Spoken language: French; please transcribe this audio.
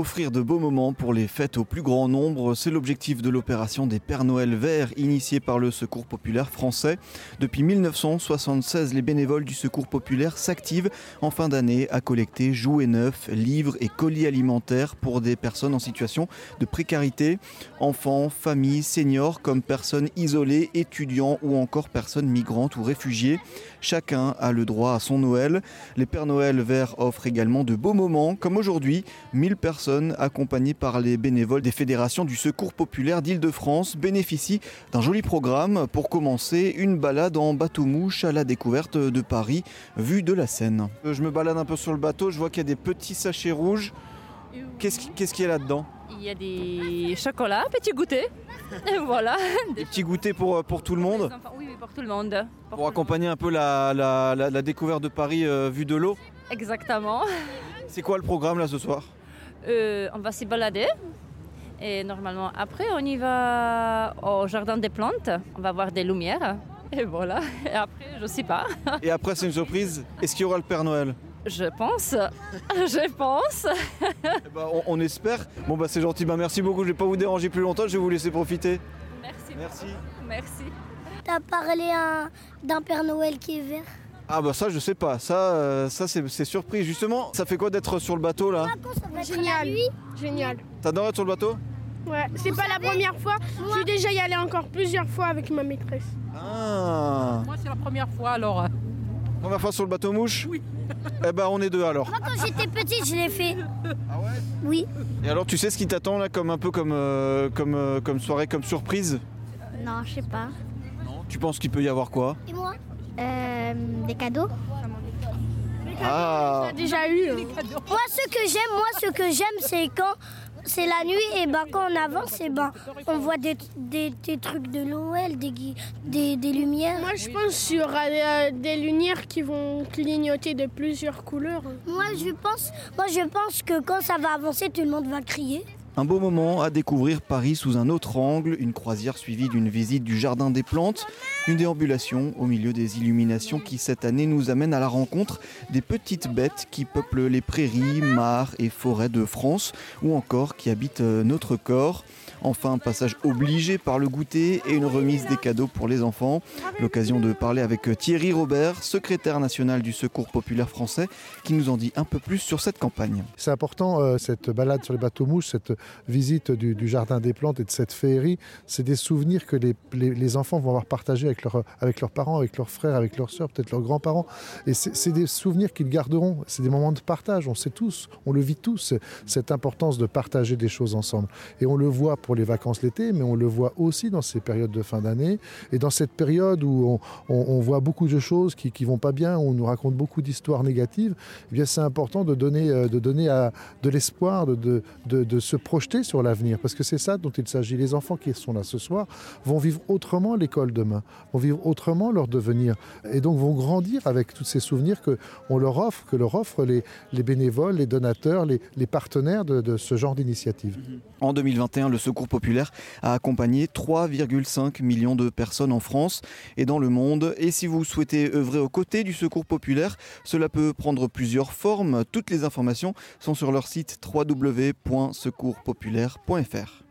Offrir de beaux moments pour les fêtes au plus grand nombre, c'est l'objectif de l'opération des Pères Noël verts initiée par le Secours populaire français. Depuis 1976, les bénévoles du Secours populaire s'activent en fin d'année à collecter jouets neufs, livres et colis alimentaires pour des personnes en situation de précarité, enfants, familles, seniors comme personnes isolées, étudiants ou encore personnes migrantes ou réfugiées. Chacun a le droit à son Noël. Les Pères Noël verts offrent également de beaux moments comme aujourd'hui, 1000 personnes accompagnés par les bénévoles des fédérations du Secours populaire d'Île-de-France, bénéficient d'un joli programme. Pour commencer, une balade en bateau-mouche à la découverte de Paris, vue de la Seine. Euh, je me balade un peu sur le bateau, je vois qu'il y a des petits sachets rouges. Qu'est-ce qu'il y a là-dedans? Il y a des chocolats, petits goûters. voilà. Des petits goûters pour, euh, pour tout le monde? Oui, pour tout le monde. Pour, accompagner un peu la, la, découverte de Paris euh, vue de l'eau? Exactement. C'est quoi le programme là ce soir? Euh, on va s'y balader. Et normalement, après, on y va au jardin des plantes. On va voir des lumières. Et voilà. Et après, je sais pas. Et après, c'est une surprise. Est-ce qu'il y aura le Père Noël? Je pense. Je pense. Eh ben, on, espère. Bon, bah, c'est gentil. Bah, merci beaucoup. Je vais pas vous déranger plus longtemps. Je vais vous laisser profiter. Merci. Merci. Merci. T'as parlé d'un Père Noël qui est vert? Ah bah ça je sais pas, ça, euh, ça c'est surpris. Justement, ça fait quoi d'être sur le bateau là Génial, génial. T'adores être sur le bateau Ouais, c'est pas la première fois. Je suis déjà y allé encore plusieurs fois avec ma maîtresse. Ah Moi c'est la première fois alors. Première fois sur le bateau mouche Oui. Eh ben on est deux alors. Moi quand j'étais petite je l'ai fait. Ah ouais Oui. Et alors tu sais ce qui t'attend là comme un peu comme, euh, comme, euh, comme soirée, comme surprise Non, je sais pas. Non Tu penses qu'il peut y avoir quoi Et moi euh, des cadeaux. Ah. déjà eu. Hein. Moi, ce que j'aime, moi, ce que j'aime, c'est quand c'est la nuit et ben quand on avance, et ben on voit des, des, trucs de Noël, des, des, des, lumières. Moi, je pense qu'il y aura euh, des lumières qui vont clignoter de plusieurs couleurs. Moi, je pense, moi, je pense que quand ça va avancer, tout le monde va crier. Un beau moment à découvrir Paris sous un autre angle, une croisière suivie d'une visite du Jardin des Plantes, une déambulation au milieu des illuminations qui cette année nous amène à la rencontre des petites bêtes qui peuplent les prairies, mares et forêts de France ou encore qui habitent euh, notre corps. Enfin, un passage obligé par le goûter et une remise des cadeaux pour les enfants. L'occasion de parler avec Thierry Robert, secrétaire national du Secours populaire français, qui nous en dit un peu plus sur cette campagne. C'est important, euh, cette balade sur les bateaux mouches, cette visite du, Jardin des Plantes et de cette féerie. C'est des souvenirs que les, enfants vont avoir partagés avec, avec leurs parents, avec leurs frères, avec leurs sœurs, peut-être leurs grands-parents. Et c'est des souvenirs qu'ils garderont. C'est des moments de partage. On sait tous, on le vit tous, cette importance de partager des choses ensemble. Et on le voit pour les vacances l'été, mais on le voit aussi dans ces périodes de fin d'année et dans cette période où on, voit beaucoup de choses qui, qui vont pas bien, où on nous raconte beaucoup d'histoires négatives. Eh c'est important de donner, euh, de donner à, de l'espoir, de, de, de, se projeter sur l'avenir, parce que c'est ça dont il s'agit. Les enfants qui sont là ce soir vont vivre autrement l'école demain, vont vivre autrement leur devenir, et donc vont grandir avec tous ces souvenirs que on leur offre, que leur offrent les, les bénévoles, les donateurs, les, partenaires de, de ce genre d'initiative. En 2021, le Secours populaire a accompagné 3,5 millions de personnes en France et dans le monde. Et si vous souhaitez œuvrer aux côtés du Secours populaire, cela peut prendre plusieurs formes. Toutes les informations sont sur leur site www.secourspopulaire.fr.